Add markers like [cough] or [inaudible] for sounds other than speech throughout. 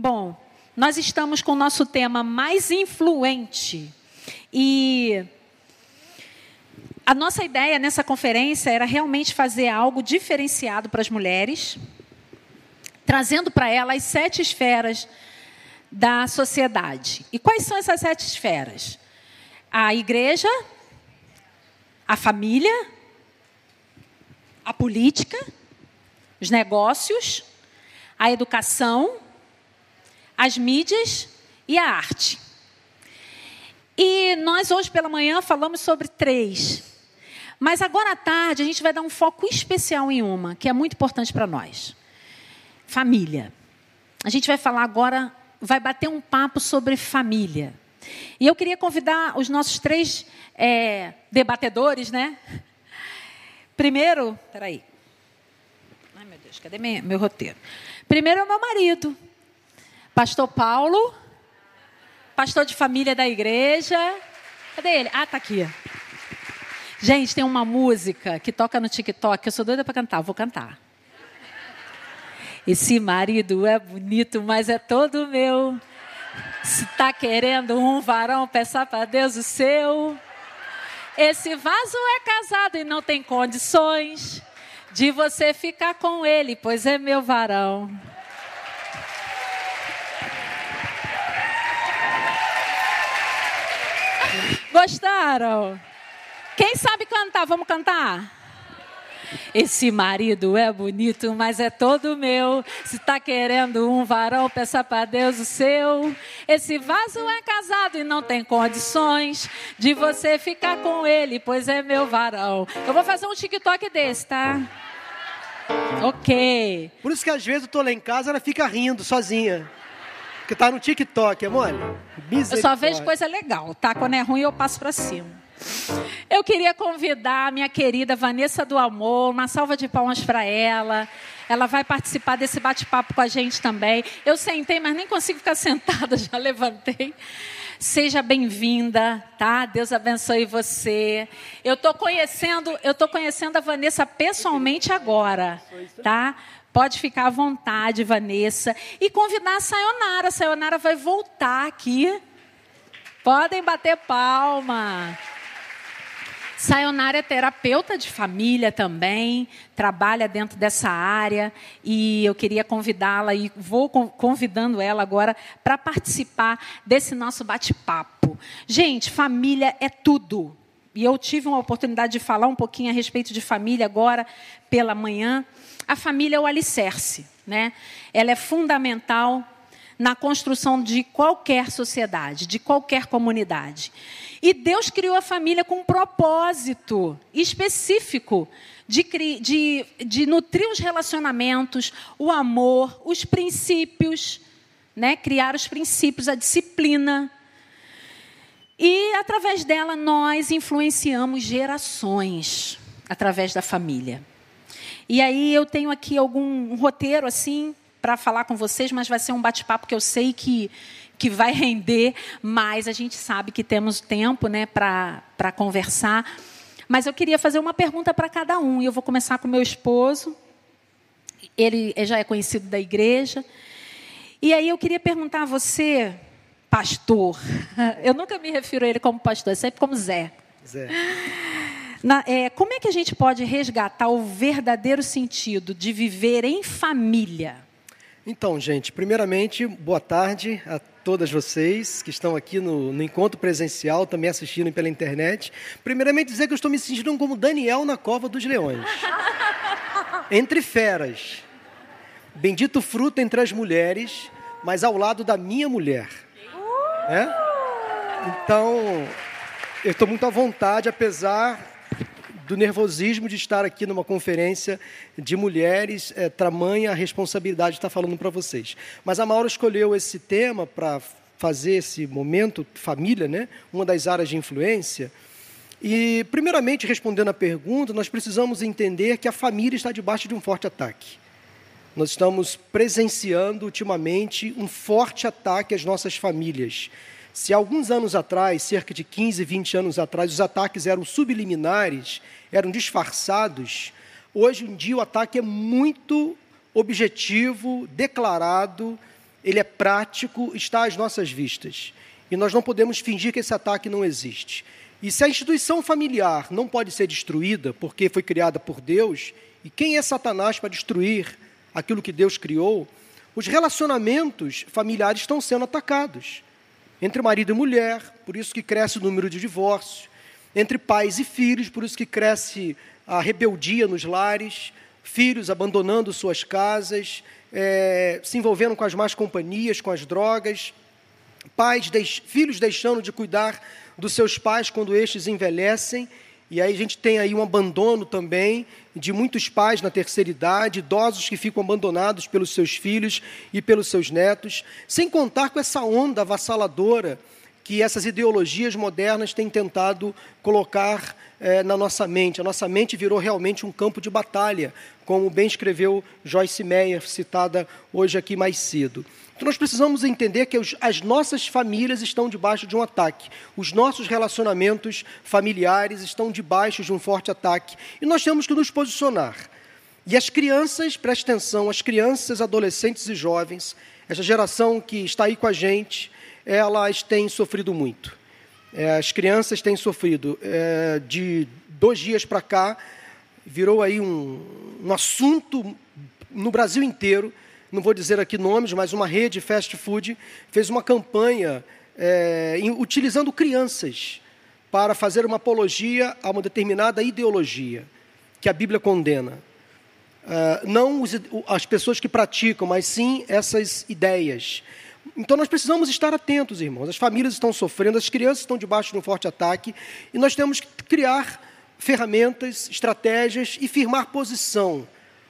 Bom, nós estamos com o nosso tema mais influente. E a nossa ideia nessa conferência era realmente fazer algo diferenciado para as mulheres, trazendo para elas as sete esferas da sociedade. E quais são essas sete esferas? A igreja, a família, a política, os negócios, a educação, as mídias e a arte. E nós hoje pela manhã falamos sobre três. Mas agora à tarde a gente vai dar um foco especial em uma, que é muito importante para nós: família. A gente vai falar agora, vai bater um papo sobre família. E eu queria convidar os nossos três é, debatedores, né? Primeiro, peraí. Ai meu Deus, cadê meu, meu roteiro? Primeiro é o meu marido, Pastor Paulo, pastor de família da igreja. Cadê ele? Ah, tá aqui. Gente, tem uma música que toca no TikTok, eu sou doida para cantar, vou cantar. Esse marido é bonito, mas é todo meu. Se tá querendo um varão, peça para Deus o seu. Esse vaso é casado e não tem condições de você ficar com ele, pois é meu varão. Gostaram? Quem sabe cantar? Vamos cantar? Esse marido é bonito, mas é todo meu. Se está querendo um varão, peça para Deus o seu. Esse vaso é casado e não tem condições de você ficar com ele, pois é meu varão. Eu vou fazer um TikTok desse, tá? Ok. Por isso que às vezes eu tô lá em casa, ela fica rindo sozinha. Porque tá no TikTok, é mole? Eu só vejo coisa legal, tá? Quando é ruim eu passo para cima. Eu queria convidar a minha querida Vanessa do Amor, uma salva de palmas para ela. Ela vai participar desse bate-papo com a gente também. Eu sentei, mas nem consigo ficar [laughs] sentada, já levantei. Seja bem-vinda, tá? Deus abençoe você. Eu estou conhecendo, eu tô conhecendo a Vanessa pessoalmente agora, tá? Pode ficar à vontade, Vanessa. E convidar a Sayonara. A Sayonara vai voltar aqui. Podem bater palma. Sayonara é terapeuta de família também, trabalha dentro dessa área e eu queria convidá-la e vou convidando ela agora para participar desse nosso bate-papo. Gente, família é tudo. E eu tive uma oportunidade de falar um pouquinho a respeito de família agora pela manhã. A família é o alicerce, né? Ela é fundamental na construção de qualquer sociedade, de qualquer comunidade. E Deus criou a família com um propósito específico de, de, de nutrir os relacionamentos, o amor, os princípios, né? criar os princípios, a disciplina. E através dela nós influenciamos gerações através da família. E aí eu tenho aqui algum um roteiro assim para falar com vocês, mas vai ser um bate-papo que eu sei que, que vai render, mas a gente sabe que temos tempo né, para conversar. Mas eu queria fazer uma pergunta para cada um, e eu vou começar com meu esposo. Ele já é conhecido da igreja. E aí eu queria perguntar a você, pastor. [laughs] Eu nunca me refiro a ele como pastor, sempre como Zé. Zé. Na, é, como é que a gente pode resgatar o verdadeiro sentido de viver em família? Então, gente, primeiramente, boa tarde a todas vocês que estão aqui no, no, encontro presencial, também assistindo pela internet. Primeiramente, dizer que eu estou me sentindo como Daniel na cova dos leões. [laughs] Entre feras. Bendito fruto entre as mulheres, mas ao lado da minha mulher. É? Então, eu estou muito à vontade, apesar do nervosismo de estar aqui numa conferência de mulheres, é, tamanha a responsabilidade de estar falando para vocês. Mas a Maura escolheu esse tema para fazer esse momento família, né? uma das áreas de influência. E, primeiramente, respondendo à pergunta, nós precisamos entender que a família está debaixo de um forte ataque. Nós estamos presenciando ultimamente um forte ataque às nossas famílias. Se alguns anos atrás, cerca de 15, 20 anos atrás, os ataques eram subliminares, eram disfarçados, hoje em dia o ataque é muito objetivo, declarado ele é prático, está às nossas vistas. E nós não podemos fingir que esse ataque não existe. E se a instituição familiar não pode ser destruída, porque foi criada por Deus, e quem é Satanás para destruir aquilo que Deus criou? Os relacionamentos familiares estão sendo atacados. Entre marido e mulher, por isso que cresce o número de divórcios. Entre pais e filhos, por isso que cresce a rebeldia nos lares. Filhos abandonando suas casas, é, se envolvendo com as más companhias, com as drogas. Pais, filhos deixando de cuidar dos seus pais quando estes envelhecem e aí a gente tem aí um abandono também de muitos pais na terceira idade, idosos que ficam abandonados pelos seus filhos e pelos seus netos, sem contar com essa onda avassaladora que essas ideologias modernas têm tentado colocar é, na nossa mente. A nossa mente virou realmente um campo de batalha, como bem escreveu Joyce Meyer, citada hoje aqui mais cedo. Então nós precisamos entender que as nossas famílias estão debaixo de um ataque, os nossos relacionamentos familiares estão debaixo de um forte ataque e nós temos que nos posicionar. E as crianças, preste atenção, as crianças, adolescentes e jovens, essa geração que está aí com a gente, elas têm sofrido muito. É, as crianças têm sofrido. É, de dois dias para cá, virou aí um, um assunto no Brasil inteiro não vou dizer aqui nomes, mas uma rede fast food fez uma campanha é, em, utilizando crianças para fazer uma apologia a uma determinada ideologia que a Bíblia condena. Uh, não os, as pessoas que praticam, mas sim essas ideias. Então nós precisamos estar atentos, irmãos. As famílias estão sofrendo, as crianças estão debaixo de um forte ataque, e nós temos que criar ferramentas, estratégias e firmar posição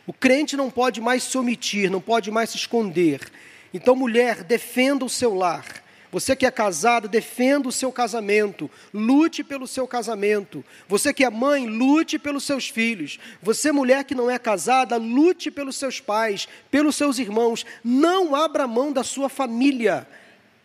o crente não pode mais se omitir, não pode mais se esconder. Então, mulher, defenda o seu lar. Você que é casada, defenda o seu casamento, lute pelo seu casamento. Você que é mãe, lute pelos seus filhos. Você, mulher que não é casada, lute pelos seus pais, pelos seus irmãos. Não abra mão da sua família.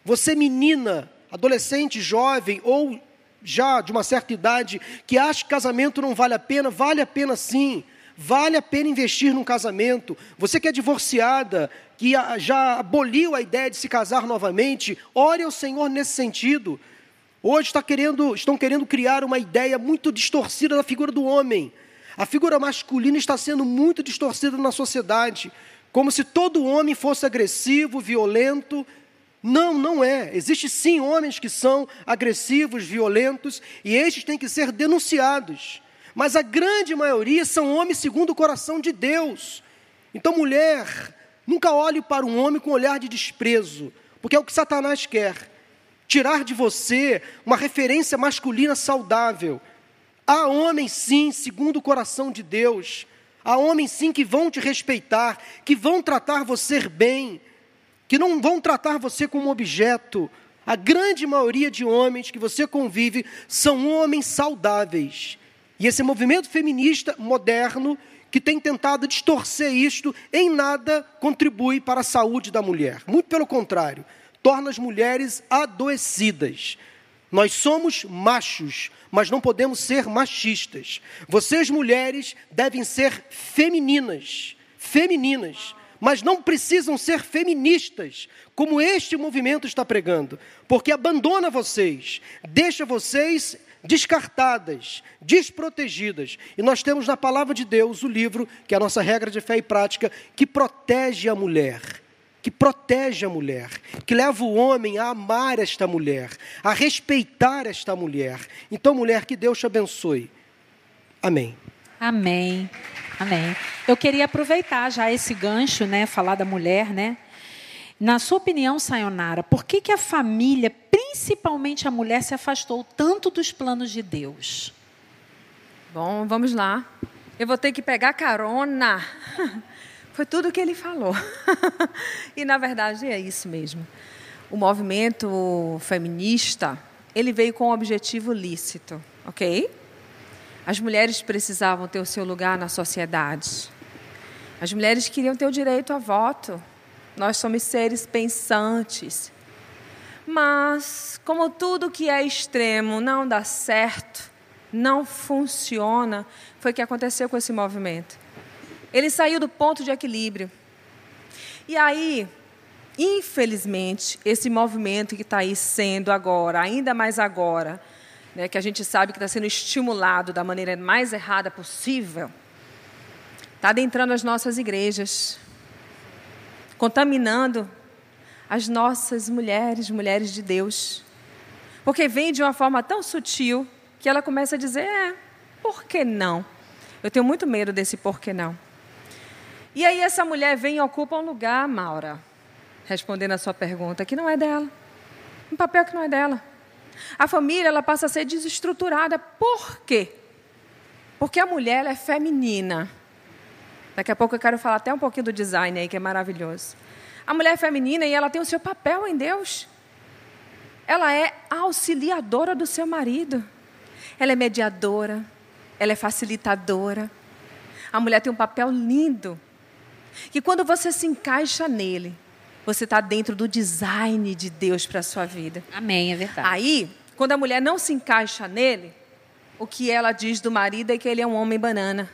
Você, menina, adolescente, jovem ou já de uma certa idade, que acha que casamento não vale a pena, vale a pena sim. Vale a pena investir num casamento. Você que é divorciada, que já aboliu a ideia de se casar novamente, ore ao Senhor nesse sentido. Hoje está querendo, estão querendo criar uma ideia muito distorcida da figura do homem. A figura masculina está sendo muito distorcida na sociedade, como se todo homem fosse agressivo, violento. Não, não é. Existem sim homens que são agressivos, violentos, e estes têm que ser denunciados. Mas a grande maioria são homens segundo o coração de Deus. Então, mulher, nunca olhe para um homem com olhar de desprezo, porque é o que Satanás quer tirar de você uma referência masculina saudável. Há homens, sim, segundo o coração de Deus. Há homens, sim, que vão te respeitar, que vão tratar você bem, que não vão tratar você como objeto. A grande maioria de homens que você convive são homens saudáveis, e esse movimento feminista moderno, que tem tentado distorcer isto, em nada contribui para a saúde da mulher. Muito pelo contrário, torna as mulheres adoecidas. Nós somos machos, mas não podemos ser machistas. Vocês, mulheres, devem ser femininas. Femininas mas não precisam ser feministas, como este movimento está pregando, porque abandona vocês, deixa vocês descartadas, desprotegidas. E nós temos na palavra de Deus o livro, que é a nossa regra de fé e prática, que protege a mulher. Que protege a mulher, que leva o homem a amar esta mulher, a respeitar esta mulher. Então, mulher, que Deus te abençoe. Amém. Amém. Amém. Eu queria aproveitar já esse gancho, né, falar da mulher, né? Na sua opinião, Sayonara, por que, que a família, principalmente a mulher, se afastou tanto dos planos de Deus? Bom, vamos lá. Eu vou ter que pegar carona. [laughs] Foi tudo o que ele falou. [laughs] e na verdade é isso mesmo. O movimento feminista, ele veio com um objetivo lícito, ok? As mulheres precisavam ter o seu lugar na sociedade. As mulheres queriam ter o direito a voto. Nós somos seres pensantes. Mas, como tudo que é extremo não dá certo, não funciona, foi o que aconteceu com esse movimento. Ele saiu do ponto de equilíbrio. E aí, infelizmente, esse movimento que está aí sendo agora, ainda mais agora, né, que a gente sabe que está sendo estimulado da maneira mais errada possível, está adentrando as nossas igrejas, contaminando as nossas mulheres, mulheres de Deus. Porque vem de uma forma tão sutil que ela começa a dizer: é, por que não? Eu tenho muito medo desse por que não. E aí essa mulher vem e ocupa um lugar, Maura, respondendo a sua pergunta, que não é dela. Um papel que não é dela. A família ela passa a ser desestruturada. Por quê? Porque a mulher é feminina. Daqui a pouco eu quero falar até um pouquinho do design aí, que é maravilhoso. A mulher é feminina e ela tem o seu papel em Deus. Ela é auxiliadora do seu marido. Ela é mediadora. Ela é facilitadora. A mulher tem um papel lindo. Que quando você se encaixa nele, você está dentro do design de Deus para a sua vida. Amém, é verdade. Aí, quando a mulher não se encaixa nele, o que ela diz do marido é que ele é um homem banana.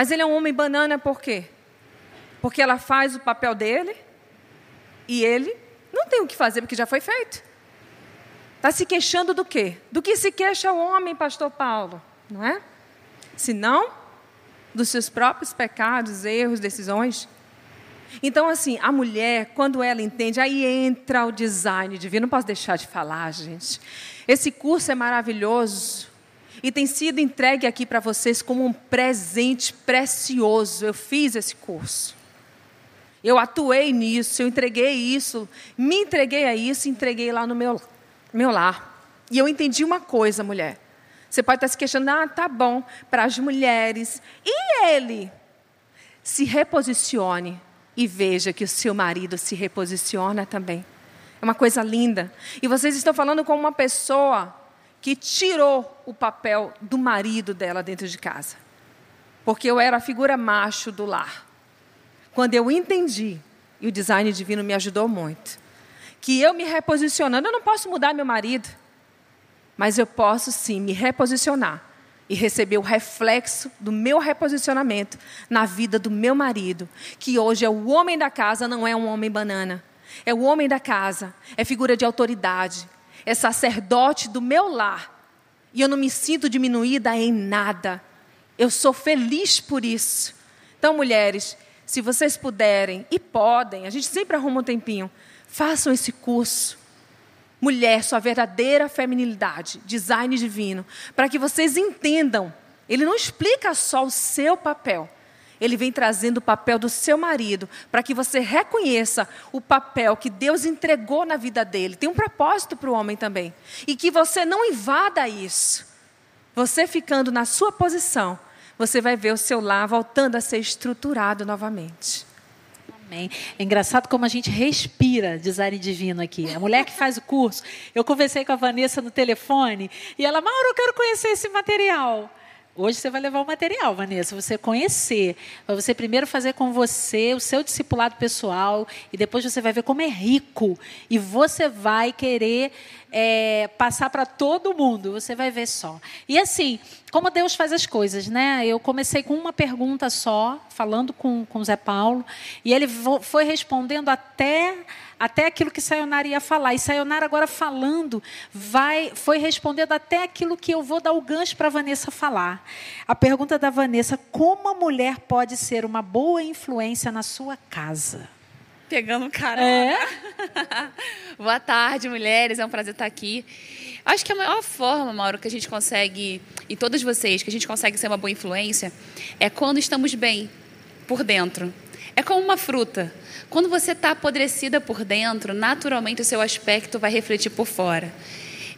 Mas ele é um homem banana por quê? Porque ela faz o papel dele e ele não tem o que fazer porque já foi feito. Está se queixando do quê? Do que se queixa o homem, pastor Paulo, não é? Se não, dos seus próprios pecados, erros, decisões. Então, assim, a mulher, quando ela entende, aí entra o design divino. Não posso deixar de falar, gente. Esse curso é maravilhoso e tem sido entregue aqui para vocês como um presente precioso. Eu fiz esse curso. Eu atuei nisso, eu entreguei isso, me entreguei a isso, entreguei lá no meu, meu lar. E eu entendi uma coisa, mulher. Você pode estar se questionando, ah, tá bom, para as mulheres. E ele? Se reposicione e veja que o seu marido se reposiciona também. É uma coisa linda. E vocês estão falando com uma pessoa que tirou o papel do marido dela dentro de casa. Porque eu era a figura macho do lar. Quando eu entendi, e o design divino me ajudou muito, que eu me reposicionando, eu não posso mudar meu marido, mas eu posso sim me reposicionar e receber o reflexo do meu reposicionamento na vida do meu marido, que hoje é o homem da casa, não é um homem banana. É o homem da casa, é figura de autoridade, é sacerdote do meu lar. E eu não me sinto diminuída em nada. Eu sou feliz por isso. Então, mulheres, se vocês puderem e podem, a gente sempre arruma um tempinho, façam esse curso. Mulher, sua verdadeira feminilidade, design divino, para que vocês entendam. Ele não explica só o seu papel, ele vem trazendo o papel do seu marido, para que você reconheça o papel que Deus entregou na vida dele. Tem um propósito para o homem também. E que você não invada isso. Você ficando na sua posição, você vai ver o seu lar voltando a ser estruturado novamente. Amém. É engraçado como a gente respira design divino aqui. A mulher que faz o curso, eu conversei com a Vanessa no telefone e ela, Mauro, eu quero conhecer esse material. Hoje você vai levar o material, Vanessa, você conhecer, para você primeiro fazer com você o seu discipulado pessoal e depois você vai ver como é rico e você vai querer é, passar para todo mundo. Você vai ver só. E assim, como Deus faz as coisas, né? Eu comecei com uma pergunta só, falando com com Zé Paulo e ele foi respondendo até até aquilo que Sayonara ia falar. E Sayonara agora falando, vai, foi respondendo até aquilo que eu vou dar o gancho para a Vanessa falar. A pergunta da Vanessa: como a mulher pode ser uma boa influência na sua casa? Pegando cara. É? [laughs] Boa tarde, mulheres. É um prazer estar aqui. Acho que a maior forma, Mauro, que a gente consegue, e todos vocês, que a gente consegue ser uma boa influência, é quando estamos bem por dentro. É como uma fruta. Quando você está apodrecida por dentro, naturalmente o seu aspecto vai refletir por fora.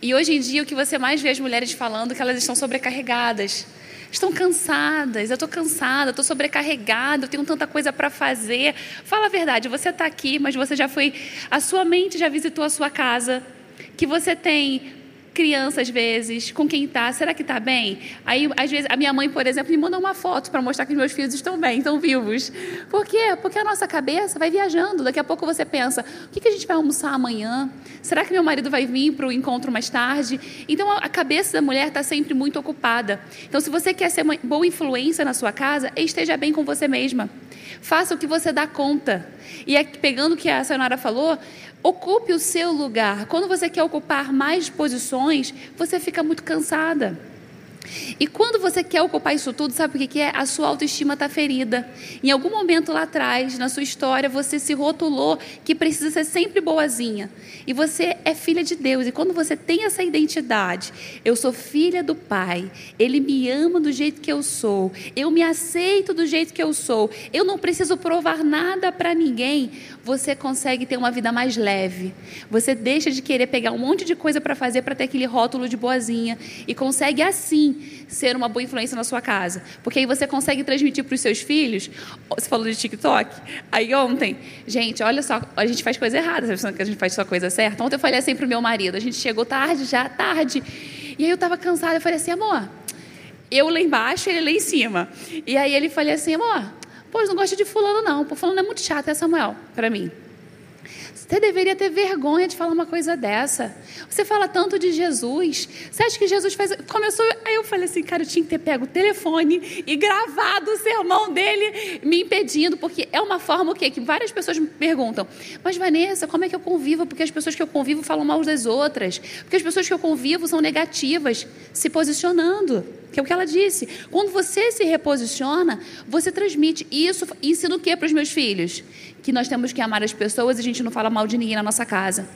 E hoje em dia o que você mais vê as mulheres falando é que elas estão sobrecarregadas. Estão cansadas, eu estou cansada, estou sobrecarregada, eu tenho tanta coisa para fazer. Fala a verdade, você está aqui, mas você já foi. A sua mente já visitou a sua casa, que você tem criança às vezes, com quem está, será que está bem? Aí, às vezes, a minha mãe, por exemplo, me manda uma foto para mostrar que os meus filhos estão bem, estão vivos. Por quê? Porque a nossa cabeça vai viajando. Daqui a pouco você pensa: o que, que a gente vai almoçar amanhã? Será que meu marido vai vir para o encontro mais tarde? Então, a cabeça da mulher está sempre muito ocupada. Então, se você quer ser uma boa influência na sua casa, esteja bem com você mesma. Faça o que você dá conta. E é, pegando o que a senhora falou, ocupe o seu lugar. Quando você quer ocupar mais posições, você fica muito cansada. E quando você quer ocupar isso tudo, sabe o que é? A sua autoestima está ferida. Em algum momento lá atrás, na sua história, você se rotulou que precisa ser sempre boazinha. E você é filha de Deus. E quando você tem essa identidade, eu sou filha do Pai, Ele me ama do jeito que eu sou, eu me aceito do jeito que eu sou, eu não preciso provar nada para ninguém, você consegue ter uma vida mais leve. Você deixa de querer pegar um monte de coisa para fazer para ter aquele rótulo de boazinha e consegue assim ser uma boa influência na sua casa. Porque aí você consegue transmitir para os seus filhos. Você falou de TikTok? Aí ontem, gente, olha só, a gente faz coisa errada, você pensando que a gente faz só coisa certa. Ontem eu falei assim para o meu marido, a gente chegou tarde já, tarde. E aí eu estava cansada, eu falei assim, amor, eu lá embaixo, ele lá em cima. E aí ele falou assim, amor, pô, não gosto de fulano não, pô, fulano é muito chato, é Samuel, para mim. Você deveria ter vergonha de falar uma coisa dessa. Você fala tanto de Jesus. Você acha que Jesus faz. Começou. Aí eu falei assim, cara, eu tinha que ter pego o telefone e gravado o sermão dele me impedindo, porque é uma forma o quê? Que várias pessoas me perguntam, mas Vanessa, como é que eu convivo? Porque as pessoas que eu convivo falam mal das outras. Porque as pessoas que eu convivo são negativas, se posicionando. Que é o que ela disse. Quando você se reposiciona, você transmite. E isso ensina o que para os meus filhos? Que nós temos que amar as pessoas e a gente não fala mal de ninguém na nossa casa.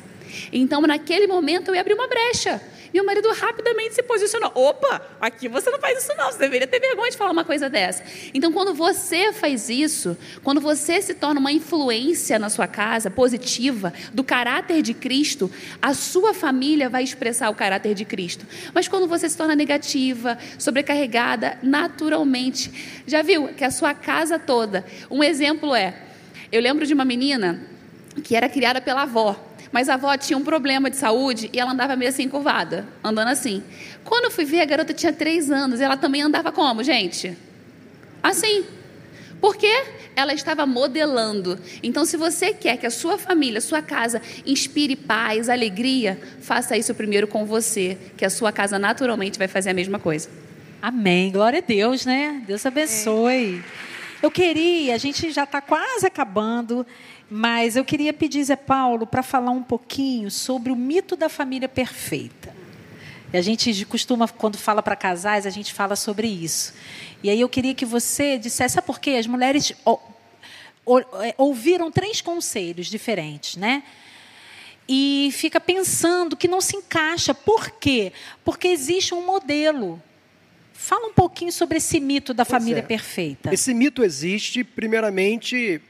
Então, naquele momento, eu ia abrir uma brecha. Meu marido rapidamente se posicionou. Opa, aqui você não faz isso não, você deveria ter vergonha de falar uma coisa dessa. Então, quando você faz isso, quando você se torna uma influência na sua casa, positiva, do caráter de Cristo, a sua família vai expressar o caráter de Cristo. Mas quando você se torna negativa, sobrecarregada, naturalmente, já viu que a sua casa toda, um exemplo é, eu lembro de uma menina que era criada pela avó, mas a avó tinha um problema de saúde e ela andava meio assim curvada, andando assim. Quando eu fui ver, a garota tinha três anos e ela também andava como, gente? Assim. Por quê? Ela estava modelando. Então, se você quer que a sua família, a sua casa inspire paz, alegria, faça isso primeiro com você, que a sua casa naturalmente vai fazer a mesma coisa. Amém. Glória a Deus, né? Deus abençoe. É. Eu queria, a gente já está quase acabando, mas eu queria pedir Zé Paulo para falar um pouquinho sobre o mito da família perfeita. E a gente costuma, quando fala para casais, a gente fala sobre isso. E aí eu queria que você dissesse, sabe por quê? As mulheres é, ouviram três conselhos diferentes, né? E fica pensando que não se encaixa. Por quê? Porque existe um modelo. Fala um pouquinho sobre esse mito da pois família é. perfeita. Esse mito existe, primeiramente,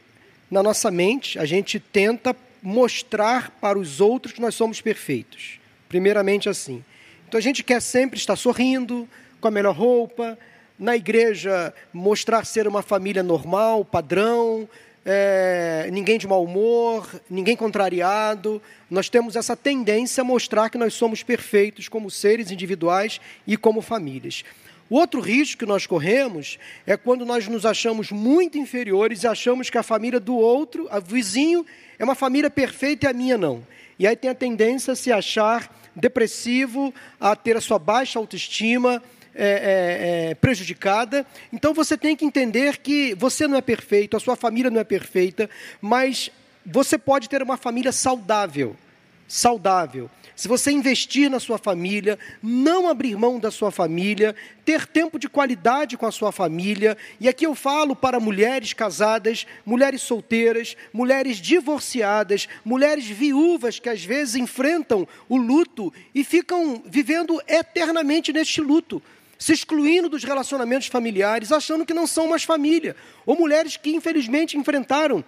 na nossa mente. A gente tenta mostrar para os outros que nós somos perfeitos. Primeiramente, assim. Então, a gente quer sempre estar sorrindo, com a melhor roupa, na igreja, mostrar ser uma família normal, padrão, é, ninguém de mau humor, ninguém contrariado. Nós temos essa tendência a mostrar que nós somos perfeitos como seres individuais e como famílias. O outro risco que nós corremos é quando nós nos achamos muito inferiores e achamos que a família do outro, a vizinho, é uma família perfeita e a minha não. E aí tem a tendência a se achar depressivo, a ter a sua baixa autoestima é, é, é, prejudicada. Então você tem que entender que você não é perfeito, a sua família não é perfeita, mas você pode ter uma família saudável. Saudável se você investir na sua família, não abrir mão da sua família, ter tempo de qualidade com a sua família, e aqui eu falo para mulheres casadas, mulheres solteiras, mulheres divorciadas, mulheres viúvas que às vezes enfrentam o luto e ficam vivendo eternamente neste luto se excluindo dos relacionamentos familiares, achando que não são mais família, ou mulheres que infelizmente enfrentaram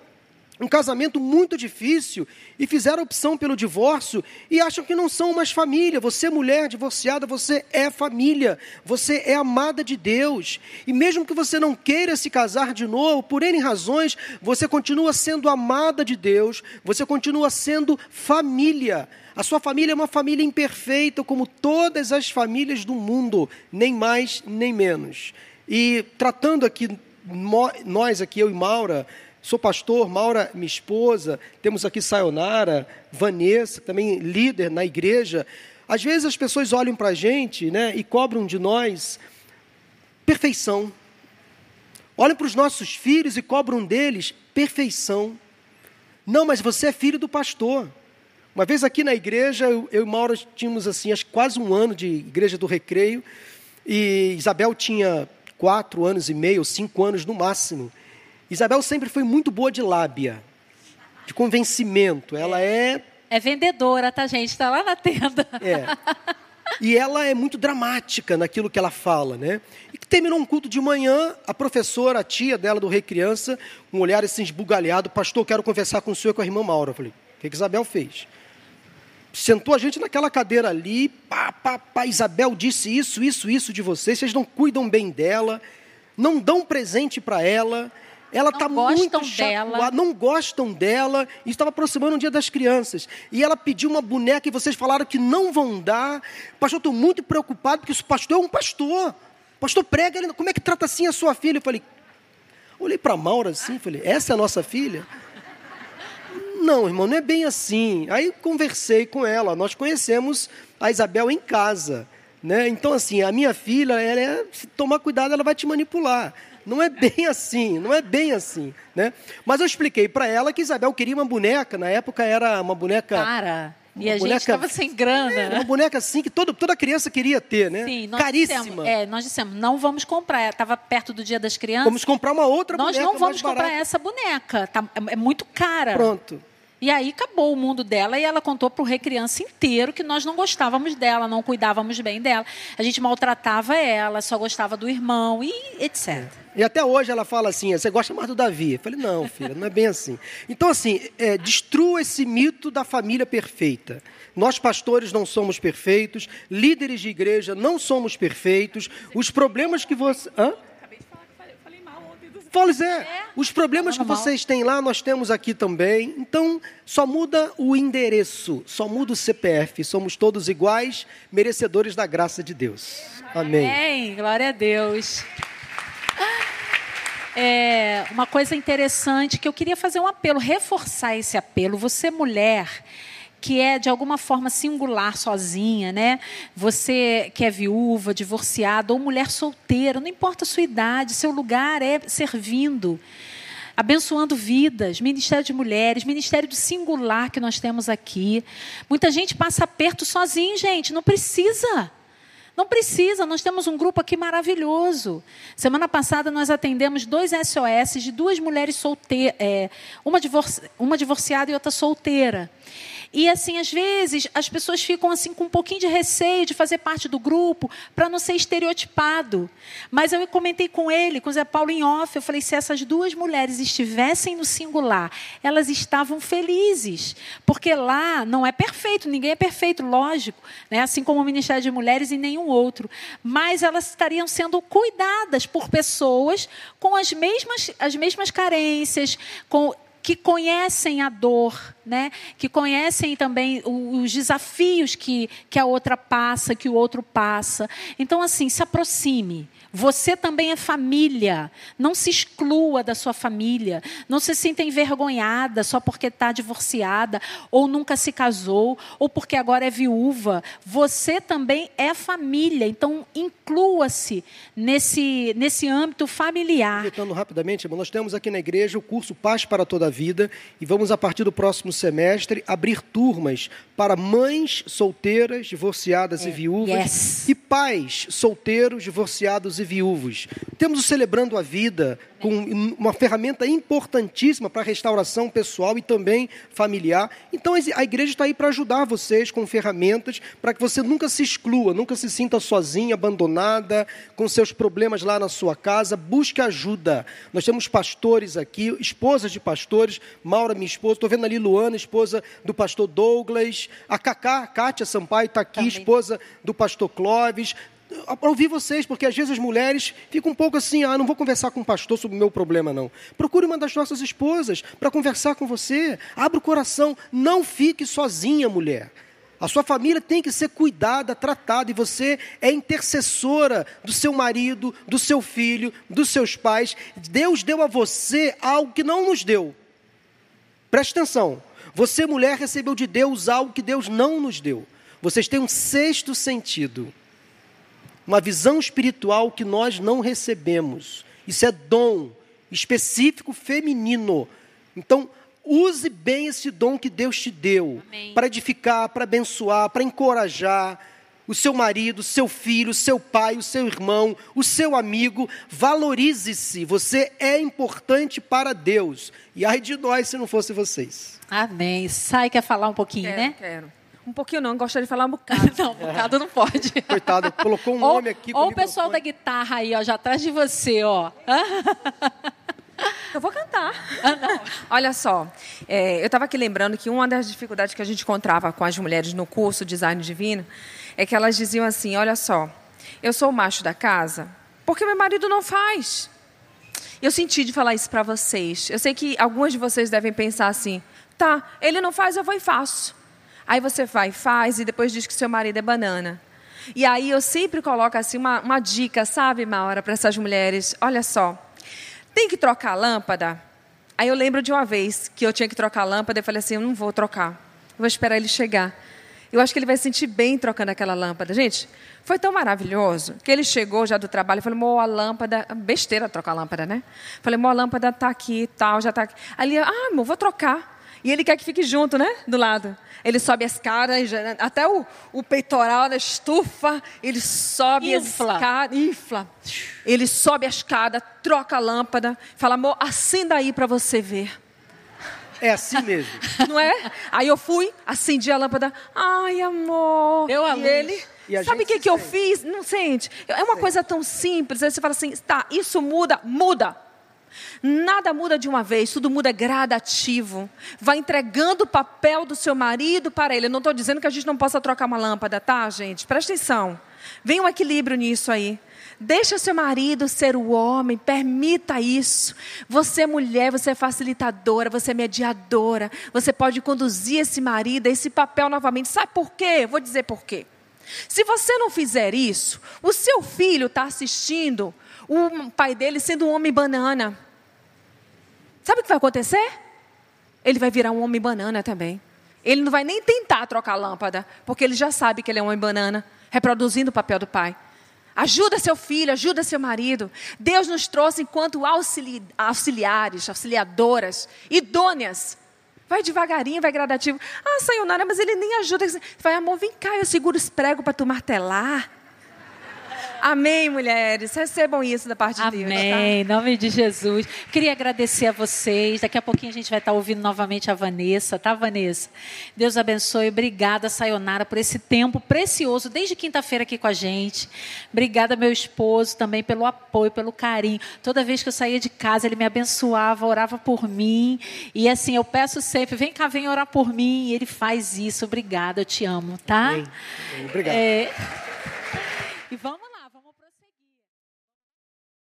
um casamento muito difícil e fizeram opção pelo divórcio e acham que não são mais família. Você, mulher divorciada, você é família, você é amada de Deus. E mesmo que você não queira se casar de novo, por N razões, você continua sendo amada de Deus, você continua sendo família. A sua família é uma família imperfeita, como todas as famílias do mundo, nem mais nem menos. E tratando aqui, nós aqui, eu e Maura, Sou pastor, Maura, minha esposa, temos aqui Sayonara, Vanessa, também líder na igreja. Às vezes as pessoas olham para a gente né, e cobram de nós perfeição. Olhem para os nossos filhos e cobram deles perfeição. Não, mas você é filho do pastor. Uma vez aqui na igreja, eu, eu e Maura tínhamos assim, acho, quase um ano de igreja do recreio, e Isabel tinha quatro anos e meio, cinco anos no máximo. Isabel sempre foi muito boa de lábia, de convencimento. Ela é. É vendedora, tá, gente? Está lá na tenda. É. E ela é muito dramática naquilo que ela fala, né? E terminou um culto de manhã, a professora, a tia dela do Recriança, um olhar assim esbugalhado, pastor, quero conversar com o senhor e com a irmã Maura. Eu falei, o que, que Isabel fez? Sentou a gente naquela cadeira ali, pá, pá, pá, Isabel disse isso, isso, isso de vocês, vocês não cuidam bem dela, não dão presente para ela, ela está muito chateada, não gostam dela, e estava aproximando o dia das crianças. E ela pediu uma boneca e vocês falaram que não vão dar. Pastor, estou muito preocupado, porque o pastor é um pastor. Pastor prega, ele, como é que trata assim a sua filha? Eu falei, olhei para a Maura assim, falei, essa é a nossa filha? Não, irmão, não é bem assim. Aí conversei com ela, nós conhecemos a Isabel em casa. Né? Então, assim, a minha filha, ela é, se tomar cuidado, ela vai te manipular. Não é bem assim, não é bem assim, né? Mas eu expliquei para ela que Isabel queria uma boneca, na época era uma boneca... Cara, e a boneca, gente estava sem grana. É, uma boneca assim que todo, toda criança queria ter, né? Sim, nós Caríssima. Dissemos, é, nós dissemos, não vamos comprar. Estava perto do dia das crianças. Vamos comprar uma outra nós boneca Nós não vamos comprar essa boneca. Tá, é muito cara. Pronto. E aí acabou o mundo dela e ela contou para o Recriança inteiro que nós não gostávamos dela, não cuidávamos bem dela. A gente maltratava ela, só gostava do irmão e etc. E até hoje ela fala assim: você gosta mais do Davi? Eu falei: não, filha, não é bem assim. Então, assim, é, destrua esse mito da família perfeita. Nós, pastores, não somos perfeitos, líderes de igreja não somos perfeitos. Os problemas que você. Hã? Zé, é. os problemas que vocês têm lá, nós temos aqui também. Então, só muda o endereço, só muda o CPF. Somos todos iguais, merecedores da graça de Deus. Amém. Amém. Glória a Deus. É, uma coisa interessante que eu queria fazer um apelo, reforçar esse apelo. Você, mulher, que é de alguma forma singular sozinha, né? Você que é viúva, divorciada ou mulher solteira, não importa a sua idade, seu lugar é servindo, abençoando vidas, ministério de mulheres, ministério do singular que nós temos aqui. Muita gente passa aperto sozinho, gente, não precisa. Não precisa, nós temos um grupo aqui maravilhoso. Semana passada nós atendemos dois SOS de duas mulheres solteiras, é, uma, divorci uma divorciada e outra solteira. E assim, às vezes, as pessoas ficam assim com um pouquinho de receio de fazer parte do grupo para não ser estereotipado. Mas eu comentei com ele, com o Zé Paulo em off, eu falei, se essas duas mulheres estivessem no singular, elas estavam felizes. Porque lá não é perfeito, ninguém é perfeito, lógico, né? assim como o Ministério de Mulheres e nenhum outro. Mas elas estariam sendo cuidadas por pessoas com as mesmas, as mesmas carências, com que conhecem a dor, né? que conhecem também os desafios que, que a outra passa, que o outro passa. Então, assim, se aproxime. Você também é família. Não se exclua da sua família. Não se sinta envergonhada só porque está divorciada, ou nunca se casou, ou porque agora é viúva. Você também é família. Então, inclua-se nesse, nesse âmbito familiar. Comentando rapidamente, nós temos aqui na igreja o curso Paz para Toda a Vida e vamos, a partir do próximo semestre, abrir turmas para mães solteiras, divorciadas é. e viúvas yes. e pais solteiros, divorciados e viúvos. Temos o Celebrando a Vida, com uma ferramenta importantíssima para a restauração pessoal e também familiar. Então a igreja está aí para ajudar vocês com ferramentas para que você nunca se exclua, nunca se sinta sozinha, abandonada, com seus problemas lá na sua casa. Busque ajuda. Nós temos pastores aqui, esposas de pastores, Maura, minha esposa, estou vendo ali Luana, esposa do pastor Douglas, a Cacá, Kátia Sampaio está aqui, esposa do pastor Clóvis ouvir vocês, porque às vezes as mulheres ficam um pouco assim, ah, não vou conversar com o pastor sobre o meu problema, não. Procure uma das nossas esposas para conversar com você. Abra o coração, não fique sozinha, mulher. A sua família tem que ser cuidada, tratada, e você é intercessora do seu marido, do seu filho, dos seus pais. Deus deu a você algo que não nos deu. Preste atenção. Você, mulher, recebeu de Deus algo que Deus não nos deu. Vocês têm um sexto sentido uma visão espiritual que nós não recebemos. Isso é dom específico feminino. Então, use bem esse dom que Deus te deu para edificar, para abençoar, para encorajar o seu marido, o seu filho, o seu pai, o seu irmão, o seu amigo. Valorize-se. Você é importante para Deus. E ai de nós se não fosse vocês. Amém. Sai, quer falar um pouquinho, quero, né? Quero. Um pouquinho não, gostaria de falar um [laughs] bocado. não, um bocado não pode. [laughs] Coitado, colocou um ou, nome aqui. Ou o pessoal da guitarra aí, ó, já atrás de você, ó. [laughs] Eu vou cantar. Ah, Olha só, é, eu estava aqui lembrando que uma das dificuldades que a gente encontrava com as mulheres no curso Design Divino é que elas diziam assim: olha só, eu sou o macho da casa porque meu marido não faz. Eu senti de falar isso para vocês. Eu sei que algumas de vocês devem pensar assim: tá, ele não faz, eu vou e faço. Aí você vai e faz e depois diz que seu marido é banana. E aí eu sempre coloco assim uma, uma dica, sabe, Maura, para essas mulheres: olha só, tem que trocar a lâmpada? Aí eu lembro de uma vez que eu tinha que trocar a lâmpada, eu falei assim: eu não vou trocar, eu vou esperar ele chegar. Eu acho que ele vai se sentir bem trocando aquela lâmpada. Gente, foi tão maravilhoso que ele chegou já do trabalho e falou: Mô, a lâmpada. Besteira trocar a lâmpada, né? Falei: Mô, a lâmpada está aqui e tal, já está aqui. Ali, ah, amor, vou trocar. E ele quer que fique junto, né? Do lado. Ele sobe a escada, até o, o peitoral, né, estufa, ele sobe infla. a escada, infla. Ele sobe a escada, troca a lâmpada, fala, amor, acenda aí para você ver. É assim mesmo. [laughs] Não é? Aí eu fui, acendi a lâmpada. Ai, amor. Deu a e luz. ele. E sabe o que, que eu fiz? Não sente. É uma coisa tão simples. Aí você fala assim, tá, isso muda, muda. Nada muda de uma vez, tudo muda gradativo. Vai entregando o papel do seu marido para ele. Eu não estou dizendo que a gente não possa trocar uma lâmpada, tá, gente? Presta atenção. Vem um equilíbrio nisso aí. Deixa seu marido ser o homem, permita isso. Você é mulher, você é facilitadora, você é mediadora. Você pode conduzir esse marido a esse papel novamente. Sabe por quê? Vou dizer por quê. Se você não fizer isso, o seu filho está assistindo o pai dele sendo um homem banana. Sabe o que vai acontecer? Ele vai virar um homem banana também. Ele não vai nem tentar trocar a lâmpada, porque ele já sabe que ele é um homem banana, reproduzindo o papel do pai. Ajuda seu filho, ajuda seu marido. Deus nos trouxe enquanto auxili auxiliares, auxiliadoras, idôneas. Vai devagarinho, vai gradativo. Ah, sayonara, mas ele nem ajuda. Vai, amor, vem cá, eu seguro os pregos para tu martelar. Amém, mulheres. Recebam isso da parte Amém. de Deus. Amém. Tá? Em nome de Jesus. Queria agradecer a vocês. Daqui a pouquinho a gente vai estar ouvindo novamente a Vanessa, tá, Vanessa? Deus abençoe. Obrigada, Sayonara, por esse tempo precioso, desde quinta-feira aqui com a gente. Obrigada, meu esposo, também pelo apoio, pelo carinho. Toda vez que eu saía de casa, ele me abençoava, orava por mim. E assim, eu peço sempre: vem cá, vem orar por mim. E ele faz isso. Obrigada, eu te amo, tá? Amém. Obrigado. É... E vamos